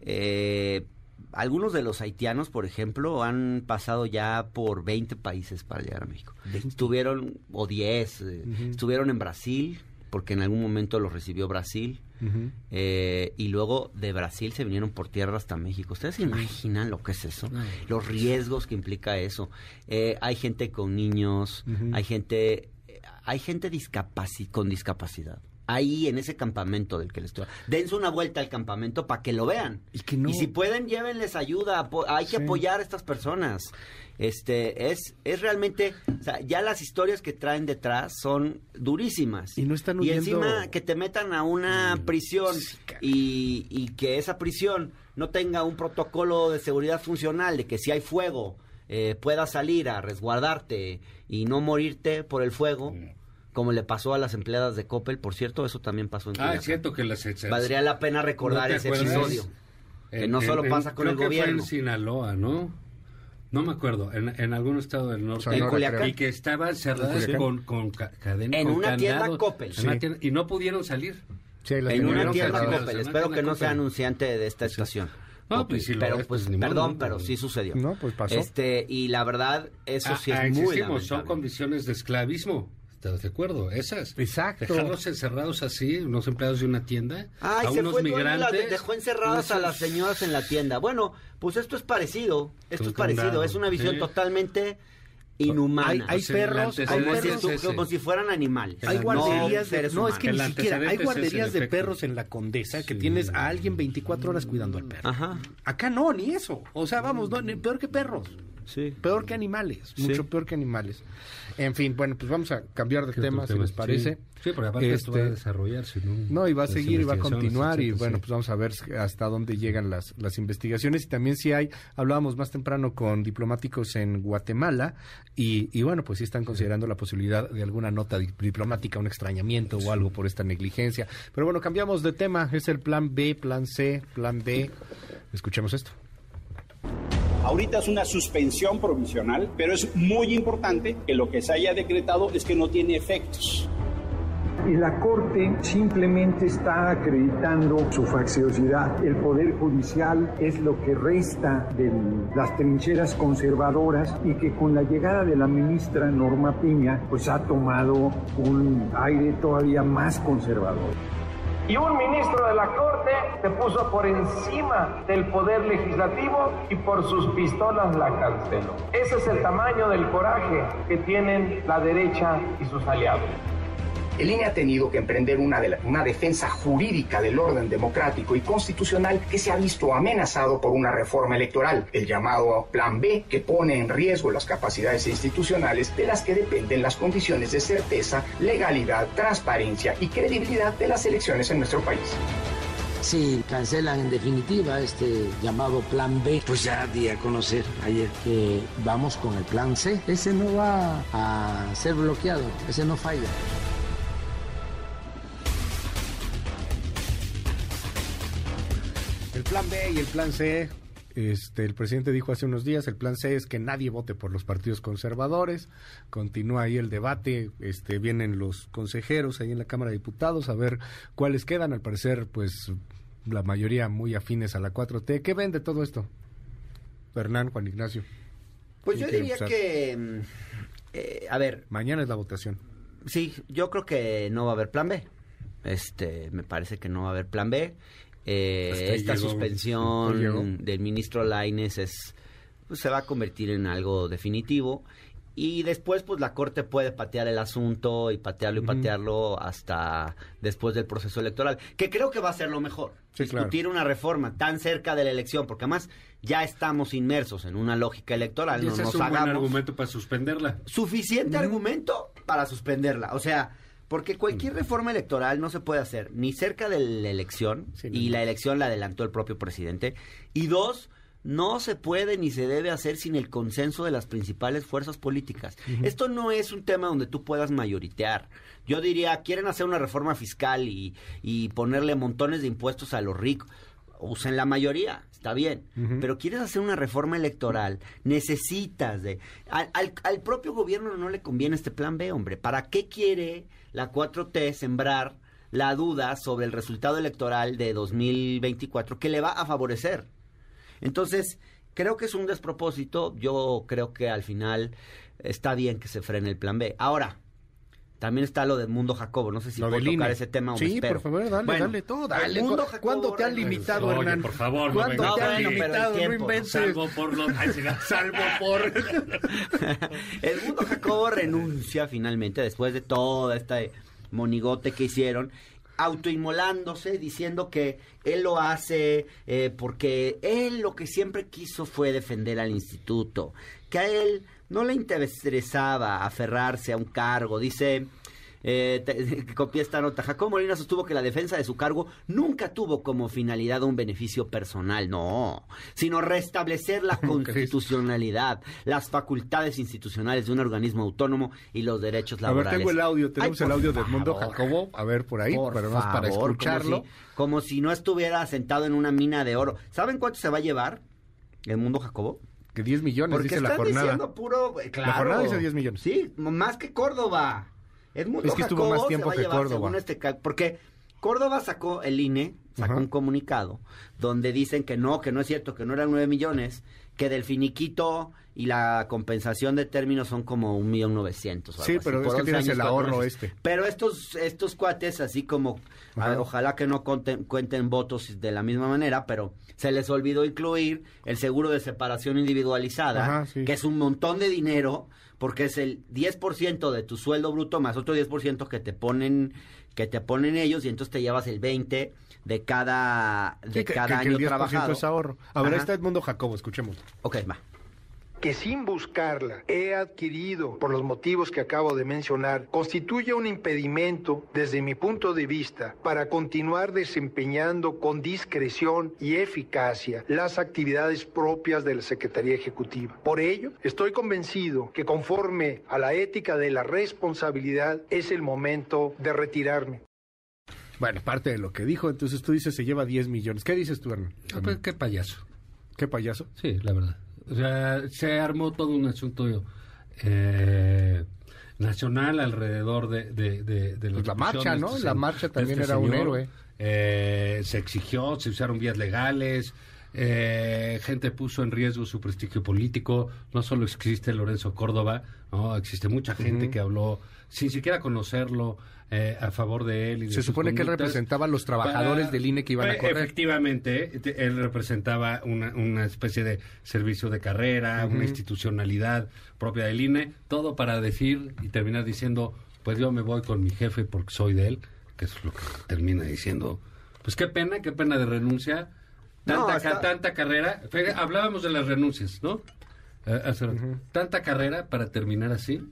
Eh, algunos de los haitianos, por ejemplo, han pasado ya por 20 países para llegar a México. Estuvieron, o 10, eh, estuvieron en Brasil, porque en algún momento los recibió Brasil. Eh, y luego de Brasil se vinieron por tierra hasta México. ¿Ustedes se imaginan lo que es eso? Los riesgos que implica eso. Eh, hay gente con niños, hay gente, eh, hay gente discapaci- con discapacidad. Ahí en ese campamento del que les estoy Dense una vuelta al campamento para que lo vean. Y que no- si pueden, llévenles ayuda. hay que Sí. apoyar a estas personas. Este, es, es realmente, o sea, ya las historias que traen detrás son durísimas. Y no están Y huyendo- encima que te metan a una prisión y, y que esa prisión no tenga un protocolo de seguridad funcional, de que si hay fuego eh, puedas salir a resguardarte y no morirte por el fuego, como le pasó a las empleadas de Coppel, por cierto, eso también pasó en Ah, Culiacán. es cierto que las ex- Valdría la pena recordar ¿No ese acuerdas? episodio. Que no solo pasa con creo el que gobierno. Fue en Sinaloa, ¿no? No me acuerdo, en, en algún estado del norte. Sonora, En Culiacán. Y que estaban cerradas con, con ca- cadena. En con una tienda candado. Coppel. En una Sí. tienda- y no pudieron salir. Sí, En una tienda. Coppel. En Espero tienda que no sea Coppel. anunciante de esta estación. No, Coppel. pues si lo pero es, pues, pues, ni modo, perdón, pero- sí sucedió. No, pues pasó. Este, y la verdad, eso sí Ah, es ah, muy existimos, Son lamentable. condiciones de esclavismo. ¿Estás de acuerdo? Esas. Exacto. Dejarlos encerrados así, unos empleados de una tienda. Ay, a se unos fue y las migrantes. dejó encerradas a las señoras en la tienda. Bueno, pues esto es parecido. Esto Con es parecido. Es una visión sí. totalmente inhumana. Hay, perros, hay como, si, perros, es estu- ese. como si fueran animales. hay guarderías de, seres no es que ni siquiera hay guarderías de efecto. perros en la Condesa que Sí. tienes a alguien 24 horas cuidando al perro. Ajá. Acá no, ni eso. O sea, vamos, no, ni- peor que perros. Sí. Peor que animales, Sí. mucho peor que animales. En fin, bueno, pues vamos a cambiar de ¿Qué otro tema, si tema? les parece. Sí, Sí, porque aparte esto va a Este, desarrollarse, ¿no? No, y va a seguir y va a continuar y bueno, sí. pues vamos a ver hasta dónde llegan las, las investigaciones y también si hay, hablábamos más temprano con diplomáticos en Guatemala y, y bueno, pues sí están considerando la posibilidad de alguna nota di- diplomática, un extrañamiento o algo por esta negligencia. Pero bueno, cambiamos de tema, es el plan B, plan C, plan D. Escuchemos esto. Ahorita es una suspensión provisional, pero es muy importante que lo que se haya decretado es que no tiene efectos. Y la Corte simplemente está acreditando su facciosidad. El Poder Judicial es lo que resta de las trincheras conservadoras y que con la llegada de la ministra Norma Piña pues ha tomado un aire todavía más conservador. Y un ministro de la Corte se puso por encima del poder legislativo y por sus pistolas la canceló. Ese es el tamaño del coraje que tienen la derecha y sus aliados. El INE ha tenido que emprender una, defensa jurídica del orden democrático y constitucional que se ha visto amenazado por una reforma electoral, el llamado Plan B, que pone en riesgo las capacidades institucionales de las que dependen las condiciones de certeza, legalidad, transparencia y credibilidad de las elecciones en nuestro país. Si cancelan en definitiva este llamado plan B, pues ya di a conocer ayer que vamos con el plan C. Ese no va a ser bloqueado, ese no falla. Plan B y el plan C. Este, el presidente dijo hace unos días, el plan C es que nadie vote por los partidos conservadores. Continúa ahí el debate, este, vienen los consejeros ahí en la Cámara de Diputados a ver cuáles quedan. Al parecer, pues la mayoría muy afines a la 4T. ¿Qué ven de todo esto? Fernán, Juan Ignacio. Pues yo ¿Quién quiere diría que, eh, a ver, Mañana es la votación. Sí, yo creo que no va a haber plan B. Este, me parece que no va a haber plan B. Eh, esta llegó. suspensión del ministro Laines es, pues, se va a convertir en algo definitivo. Y después, pues la Corte puede patear el asunto y patearlo y patearlo hasta después del proceso electoral. Que creo que va a ser lo mejor. Sí, claro. Discutir una reforma tan cerca de la elección, porque además ya estamos inmersos en una lógica electoral. Y No ese es nos un buen hagamos argumento para suspenderla. suficiente argumento para suspenderla. O sea, porque cualquier reforma electoral no se puede hacer ni cerca de la elección, Sí, y no. la elección la adelantó el propio presidente, y dos, no se puede ni se debe hacer sin el consenso de las principales fuerzas políticas. Esto no es un tema donde tú puedas mayoritear. Yo diría, quieren hacer una reforma fiscal y, y ponerle montones de impuestos a los ricos. Usen la mayoría, está bien. Pero quieres hacer una reforma electoral, necesitas de... Al, al- al propio gobierno no le conviene este plan B, hombre. ¿Para qué quiere la 4T sembrar la duda sobre el resultado electoral de 2024 que le va a favorecer? Entonces, creo que es un despropósito. Yo creo que al final está bien que se frene el plan B. Ahora, también está lo del mundo Jacobo. No sé si Lo puedo tocar ese tema o me Sí, espero. por favor, dale, Bueno, dale todo, el dale. mundo ¿Cu- Jacobo ¿Cuándo te han limitado, Oye, Hernán? por favor, no ¿Cuándo vengas. te No, han bueno, pero el limitado? No tiempo. inventes. Salvo por los... Salvo por... el mundo Jacobo renuncia finalmente después de todo este monigote que hicieron autoinmolándose diciendo que él lo hace eh, porque él lo que siempre quiso fue defender al instituto que a él no le interesaba aferrarse a un cargo dice eh, te- copié esta nota. Jacobo Molina sostuvo que la defensa de su cargo nunca tuvo como finalidad un beneficio personal, no, sino restablecer la constitucionalidad, las facultades institucionales de un organismo autónomo y los derechos A ver, laborales. tengo el audio, tenemos Ay, el audio de Edmundo favor. Jacobo. A ver, por ahí, Por para favor, escucharlo. Como si, como si no estuviera sentado en una mina de oro. ¿Saben cuánto se va a llevar el mundo Jacobo? Que 10 millones, Porque dice la están jornada. diciendo puro... Claro. jornada dice 10 millones. Sí, más que Córdoba. Edmundo Es que estuvo Jacobo más tiempo que Córdoba. este porque Córdoba sacó, el INE sacó Ajá. un comunicado donde dicen que no, que no es cierto, que no eran 9 millones, que del finiquito y la compensación de términos son como un millón novecientos. Sí, así, pero es por que 11 tienes años, el ahorro este. Pero estos, estos cuates, así como, a Ajá. ver, ojalá que no conten- cuenten votos de la misma manera, pero se les olvidó incluir el seguro de separación individualizada, Ajá, sí. que es un montón de dinero, porque es el 10% de tu sueldo bruto más otro 10% que te ponen que te ponen ellos y entonces te llevas el 20 de cada de Sí, que, cada que- que año el 10% trabajado. es ahorro. A ver, ahí está Edmundo Jacobo, escuchemos. Ok, va. que sin buscarla he adquirido por los motivos que acabo de mencionar, constituye un impedimento desde mi punto de vista para continuar desempeñando con discreción y eficacia las actividades propias de la Secretaría Ejecutiva. Por ello, estoy convencido que conforme a la ética de la responsabilidad es el momento de retirarme. Bueno, parte de lo que dijo, entonces tú dices se lleva 10 millones. ¿Qué dices tú, Hernán? Ah, pues, qué payaso. ¿Qué payaso? Sí, la verdad. O sea, se armó todo un asunto eh, nacional alrededor de, de, de, de Pues la marcha, ¿no? este La marcha también este era un héroe. Eh, se exigió, se usaron vías legales, eh, gente puso en riesgo su prestigio político. No solo existe Lorenzo Córdoba, no existe mucha gente que habló sin siquiera conocerlo eh, a favor de él. Y de Se supone que él representaba a los trabajadores Para- del INE que iban a correr. Efectivamente, te- él representaba una, una especie de servicio de carrera, una institucionalidad propia del INE, todo para decir y terminar diciendo, pues yo me voy con mi jefe porque soy de él, que es lo que termina diciendo. Pues qué pena, qué pena de renuncia. Tanta, carrera. Hablábamos de las renuncias, ¿no? Eh, hace rato. Tanta carrera para terminar así.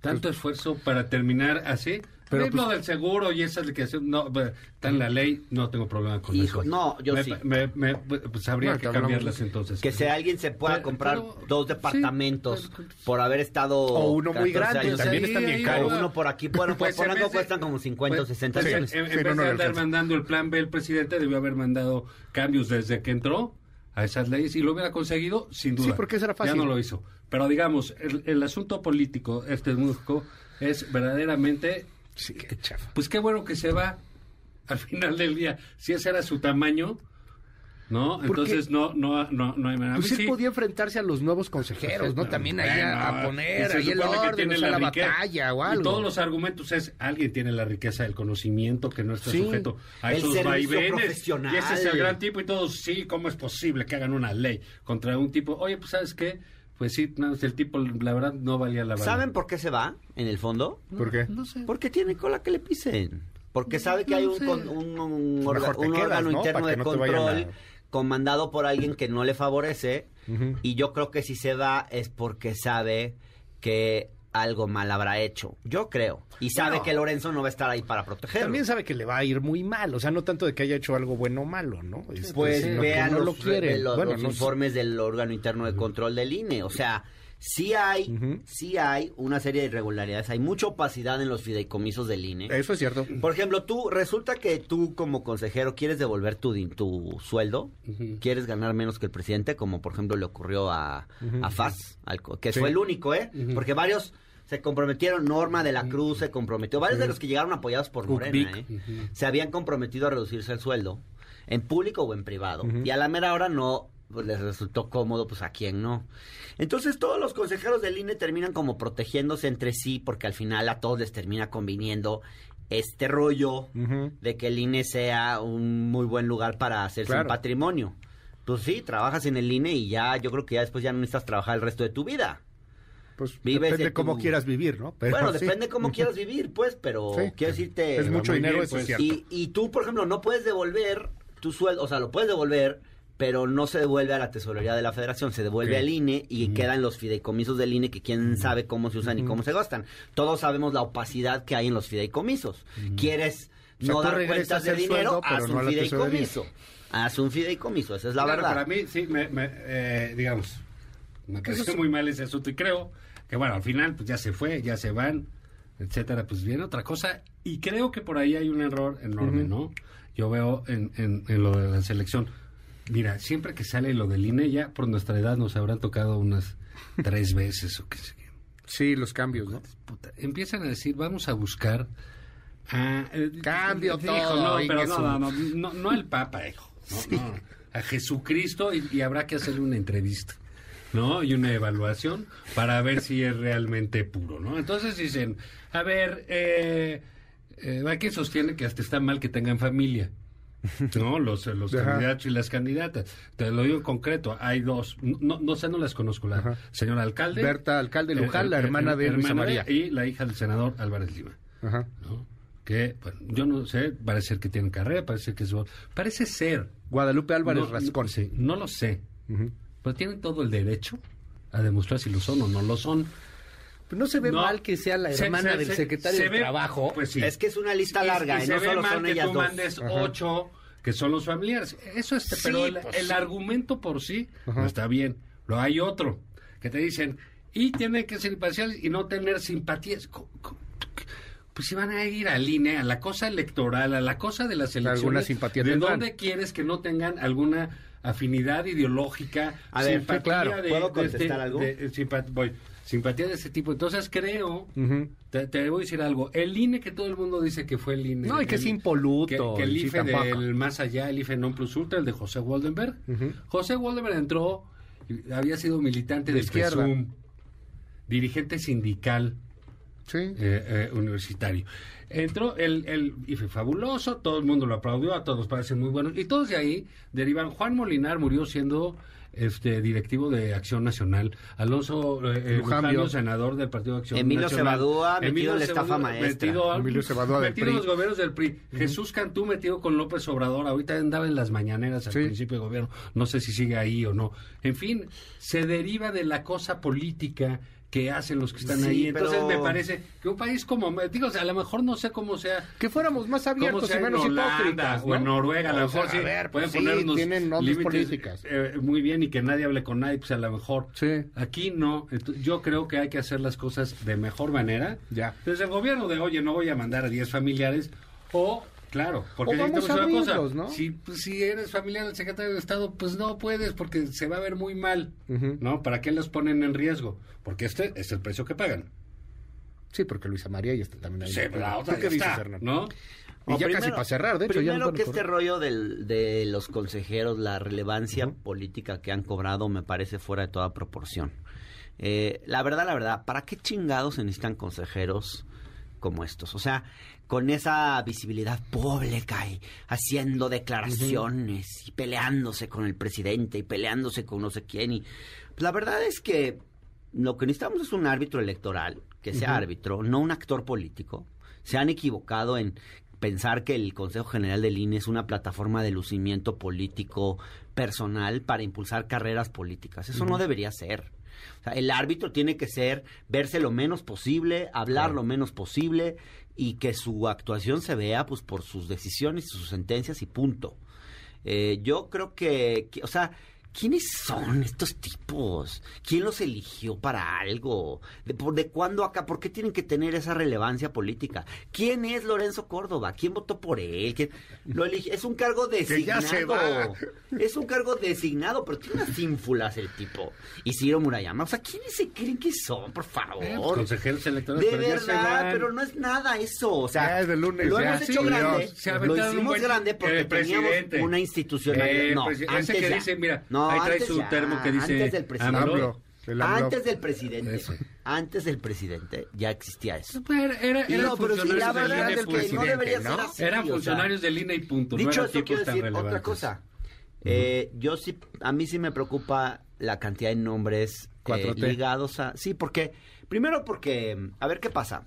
Tanto esfuerzo para terminar así. Pero Pero, pues, lo del seguro y esa liquidación, no, pues, está en la ley, no tengo problema con Hijo, eso. no, yo Me- sí. me- me- pues habría No, que cambiarlas entonces. Que si alguien se pueda Pero- comprar pero- dos departamentos por haber estado. O uno muy 14 grande, años también ahí, están bien caros. O uno por aquí, bueno, Pues por en algo cuestan como 50 o pues, 60 pues, millones. En, en Sí, no, vez no de le andar mandando el plan B, el presidente debió haber mandado cambios desde que entró a esas leyes y lo hubiera conseguido sin duda. Sí, porque eso era fácil. Ya no lo hizo. Pero digamos, el, el asunto político este México es verdaderamente... Sí, qué chafa. Pues qué bueno que se va al final del día. Si ese era su tamaño, ¿no? Porque- Entonces no, no, no, no hay manera. Pues mí él sí- podía enfrentarse a los nuevos consejeros, ¿no? También ahí a, a Bueno, poner y ahí el supone que orden, tiene o sea, la, riqueza. batalla o Y algo. todos los argumentos es, alguien tiene la riqueza del conocimiento que no está Sí. sujeto a esos vaivenes. Y ese es el gran tipo y todos, sí, ¿cómo es posible que hagan una ley contra un tipo? Oye, pues ¿sabes qué? Pues sí, no, el tipo, la verdad, no valía la pena. ¿Saben por qué se va, en el fondo? ¿Por qué? No sé. Porque tiene cola que le pisen. Porque sabe que No hay un, con- un, un orga- Mejor te un quedas, órgano ¿no? interno de control a- comandado por alguien que no le favorece. Y yo creo que si se va es porque sabe que algo mal habrá hecho. Yo creo. Y sabe Bueno. que Lorenzo no va a estar ahí para protegerlo. También sabe que le va a ir muy mal, o sea, no tanto de que haya hecho algo bueno o malo, ¿no? Este, Pues vean no los, lo los- bueno, los no sé. informes del órgano interno de control del INE. O sea, sí hay, Ujú. sí hay una serie de irregularidades. Hay mucha opacidad en los fideicomisos del INE. Eso es cierto. Por ejemplo, tú, resulta que tú como consejero quieres devolver tu, tu sueldo, quieres ganar menos que el presidente, como por ejemplo le ocurrió a, a Faz, al que Sí. fue el único, ¿eh? Porque varios se comprometieron, Norma de la Cruz se comprometió, varios de los que llegaron apoyados por Morena. ¿eh? se habían comprometido a reducirse el sueldo, en público o en privado, y a la mera hora no pues, les resultó cómodo, pues a quién no. Entonces todos los consejeros del INE terminan como protegiéndose entre sí, porque al final a todos les termina conviniendo este rollo de que el INE sea un muy buen lugar para hacerse Claro. un patrimonio. Pues sí, trabajas en el INE y ya, yo creo que ya después ya no necesitas trabajar el resto de tu vida. Pues Vives depende de cómo tu- quieras vivir, ¿no? Pero bueno, sí. depende cómo quieras vivir, pues, pero Sí. quiero decirte... Es mucho dinero, eso pues. es cierto. Y, y tú, por ejemplo, no puedes devolver tu sueldo, o sea, lo puedes devolver, pero no se devuelve a la tesorería de la federación, se devuelve Ok. al INE y quedan los fideicomisos del INE que quién sabe cómo se usan y cómo se gastan. Todos sabemos la opacidad que hay en los fideicomisos. ¿Quieres O sea, no dar cuentas de dinero? sueldo, haz un fideicomiso. Haz un fideicomiso, esa es la Claro, verdad. Para mí, sí, me, me, eh, digamos, me pareció muy mal ese asunto y creo que, bueno, al final, pues ya se fue, ya se van, etcétera, pues viene otra cosa y creo que por ahí hay un error enorme, ¿no? Yo veo en, en, en lo de la selección, mira, siempre que sale lo del INE, ya por nuestra edad nos habrán tocado unas tres veces o qué sé qué. Sí, los cambios, ¿no? Puta, empiezan a decir, vamos a buscar a... eh, Cambio hijo, todo, No, pero no, no, no, no, no al Papa, hijo. No, no, a Jesucristo y, y habrá que hacerle una entrevista, ¿no? Y una evaluación para ver si es realmente puro, ¿no? Entonces dicen, a ver, eh, eh, sostiene que hasta está mal que tengan familia. No, los, los Ajá. candidatos y las candidatas. Te lo digo en concreto, hay dos, no, no sé, no las conozco, la Ajá. señora alcalde. Berta Alcalde Luján, la hermana de Luisa hermana María. Y la hija del senador Álvarez Lima. Ajá. ¿no? Que, bueno, yo no sé, parece ser que tienen carrera, parece que es... Parece ser. Guadalupe Álvarez No, Rascón. sí, no lo sé. Tienen todo el derecho a demostrar si lo son o no lo son. Pero no se ve No. mal que sea la Se- hermana se- del se- secretario se de ve- Trabajo. Pues sí. Es que es una lista larga, y, y se no ve solo mal son que ellas tú dos. mandes Ajá. ocho que son los familiares. Eso es, Sí, pero el, pues el sí. argumento por sí Ajá. no está bien. Lo hay otro que te dicen y tienen que ser imparciales y no tener simpatías. Pues si van a ir al INE, a la cosa electoral, a la cosa de las elecciones, Alguna simpatía ¿de dónde quieres que no tengan alguna afinidad ideológica, A ver, simpatía claro. de, ¿Puedo de contestar algo? de- de simpat- voy, simpatía de ese tipo? Entonces creo te, te voy a decir algo. El INE que todo el mundo dice que fue el INE. No, y que el- es impoluto, Que, que el sí, IFE del más allá, el IFE non plus ultra, el de José Waldenberg. José Waldenberg entró, había sido militante De del izquierda. PSUM, dirigente sindical Sí. eh, eh, universitario. Entró el, el IFE fabuloso, todo el mundo lo aplaudió, a todos parecen muy buenos. Y todos de ahí derivan. Juan Molinar murió siendo este directivo de Acción Nacional. Alonso eh, eh, Lujambio. Lujambio, senador del Partido de Acción Emilio Nacional. Cebadúa, metido en la estafa Cebadúa, maestra. Metido, Emilio Cebadúa del metido PRI. en los gobiernos del PRI. Jesús Cantú metido con López Obrador. Ahorita andaba en las mañaneras al Sí. principio de gobierno. No sé si sigue ahí o no. En fin, se deriva de la cosa política que hacen los que están Sí, ahí. Entonces pero- me parece que un país como, digo, a lo mejor no sé cómo sea. Que fuéramos más abiertos y en menos Holanda hipócritas. o en ¿no? Noruega, a lo O sea, mejor sí a ver, pueden pues sí, ponernos tienen límites políticas. eh, muy bien y que nadie hable con nadie, pues a lo mejor. Sí. Aquí no. Yo creo que hay que hacer las cosas de mejor manera. Ya. Desde el gobierno de, oye, no voy a mandar a 10 familiares o... Claro, porque O vamos necesitamos a una cosa. abrirlos, ¿no? Si, pues, si eres familiar del secretario de Estado, pues no puedes porque se va a ver muy mal. ¿No? ¿Para qué los ponen en riesgo? Porque este es el precio que pagan. Sí, porque Luisa María y está también ahí. Sí, pero la otra ¿Tú ya qué dices, está, Hernán? ¿no? Y No, ya primero- casi para cerrar, de hecho. ya Primero nos van a que este rollo del- de los consejeros, la relevancia política que han cobrado me parece fuera de toda proporción. Eh, la verdad, la verdad, ¿para qué chingados se necesitan consejeros como estos? O sea, con esa visibilidad pública y haciendo declaraciones y peleándose con el presidente y peleándose con no sé quién. Y pues, la verdad es que lo que necesitamos es un árbitro electoral, que sea árbitro, no un actor político. Se han equivocado en pensar que el Consejo General del INE es una plataforma de lucimiento político personal para impulsar carreras políticas. Eso no debería ser. O sea, el árbitro tiene que ser verse lo menos posible, hablar Claro. lo menos posible y que su actuación se vea pues por sus decisiones y sus sentencias y punto. Eh, yo creo que, que- o sea, ¿quiénes son estos tipos? ¿Quién los eligió para algo? ¿De, por, ¿De cuándo acá? ¿Por qué tienen que tener esa relevancia política? ¿Quién es Lorenzo Córdoba? ¿Quién votó por él? ¿Quién- Lo elige- Es un cargo ya designado. se va. Es un cargo designado, pero tiene unas ínfulas el tipo. Y Ciro Murayama. O sea, ¿quiénes se creen que son, por favor? Eh, pues, consejeros electorales, De pero verdad, van. pero no es nada eso. O sea, Ya es de lunes, lo ya, hemos sí, hecho Dios. grande. Se Lo hicimos buen- grande porque teníamos una institucionalidad. Eh, no, antes que ya. dice, mira, no, ahí trae antes su ya, termo que dice Antes del presidente. AMLO. AMLO. Antes del presidente. Ese. Antes del presidente ya existía eso. Era, era, Y eran no, pero funcionarios la del verdad INE, es que no presidente, debería ¿no? ser así, Eran o sea. funcionarios del INE y punto. Dicho no eran eso, quiero decir relevantes. otra cosa. Eh, yo sí, a mí sí me preocupa la cantidad de nombres eh, 4T. ligados a... Sí, porque, primero porque, a ver qué pasa.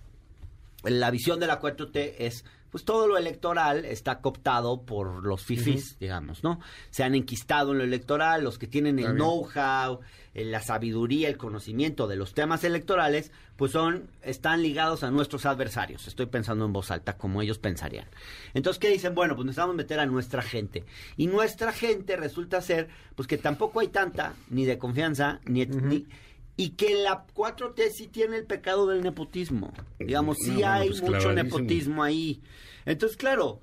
La visión de la 4T es, pues todo lo electoral está cooptado por los fifis, digamos, ¿no? Se han enquistado en lo electoral, los que tienen el know-how, eh, la sabiduría, el conocimiento de los temas electorales, pues son, están ligados a nuestros adversarios. Estoy pensando en voz alta, como ellos pensarían. Entonces, ¿qué dicen? Bueno, pues necesitamos meter a nuestra gente. Y nuestra gente resulta ser, pues que tampoco hay tanta, ni de confianza, ni... ni- y que la 4T sí tiene el pecado del nepotismo. Digamos, sí No, bueno, hay pues, mucho nepotismo ahí. Entonces, claro,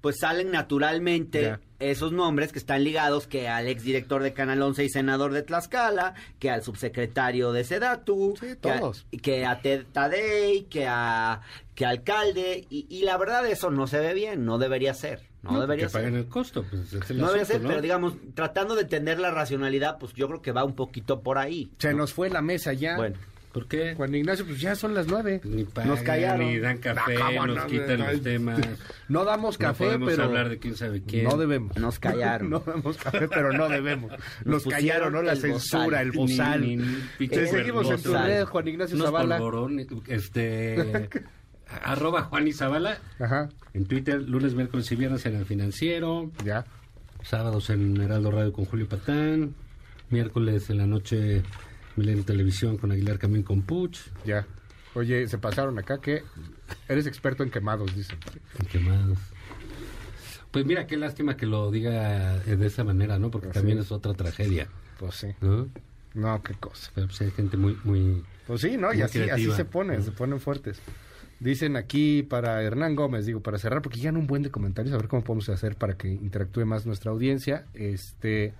pues salen naturalmente esos nombres que están ligados que al exdirector de Canal 11 y senador de Tlaxcala, que al subsecretario de Sedatu, Sí, que a- que a Tadei, que a que alcalde y, y la verdad eso no se ve bien, no debería ser, no, No, debería que ser. paguen el costo, pues es el No debería ser, ¿no? pero digamos, tratando de entender la racionalidad, pues yo creo que va un poquito por ahí. Se ¿no? nos fue la mesa ya. Bueno, ¿Por qué? Juan Ignacio, pues ya son las nueve. Ni pagan, Nos callaron. ni dan café, Ah, ¿cómo nos no? quitan los temas. No damos no café, podemos pero hablar de quién sabe quién. no debemos. Nos callaron. no damos café, pero no debemos. Nos, callaron, ¿no? La censura, bozal. el bozal. Ni- ni- ni- Te seguimos en tu bozal. red, Juan Ignacio Unos Zavala. polvorones, este... arroba Juan y Zavala Ajá, en Twitter, lunes, miércoles y viernes en El Financiero, ya. sábados en Heraldo Radio con Julio Patán, miércoles en la noche Milenio Televisión con Aguilar Camín con Puch, Ya. Oye, se pasaron acá que eres experto en quemados, dicen. en quemados. Pues mira, qué lástima que lo diga de esa manera, ¿no? Porque Pues también sí. es otra tragedia, Pues sí. ¿no? No, qué cosa. Pero pues hay gente muy, muy... Pues sí, ¿no? Y Muy así, así creativa. se ponen, se ponen fuertes. Dicen aquí para Hernán Gómez, digo, para cerrar, porque ya no un buen de comentarios, a ver cómo podemos hacer para que interactúe más nuestra audiencia. Este,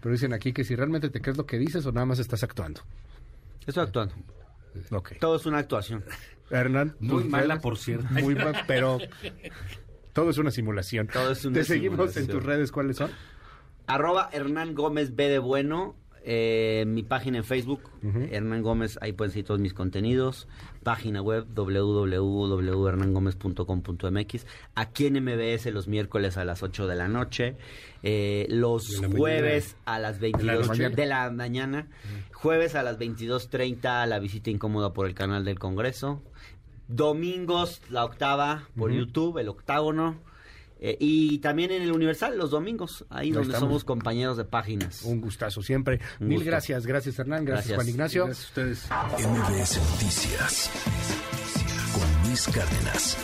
pero dicen aquí que si realmente te crees lo que dices o nada más estás actuando. estoy actuando. Ok. Todo es una actuación. Hernán, Muy mala, redes- por cierto. Muy mal, pero todo es una simulación. Todo es una Te seguimos en tus redes, ¿cuáles son? Arroba Hernán Gómez B de Bueno. Eh, mi página en Facebook, Hernán Gómez, ahí pueden seguir todos mis contenidos. Página web www.hernangomez.com.mx. Aquí en MBS los miércoles a las 8 de la noche. eh, los la jueves a las 22 noche. de la mañana. Jueves a las 22.30 la visita incómoda por el canal del Congreso. Domingos la octava por. YouTube, el octágono. Eh, y también en el Universal los domingos, ahí, donde estamos. somos compañeros de páginas. Un gustazo siempre. Un Mil gusto. gracias, gracias Hernán, gracias, Gracias. Juan Ignacio. Gracias a ustedes. MBS Noticias con Luis Cárdenas.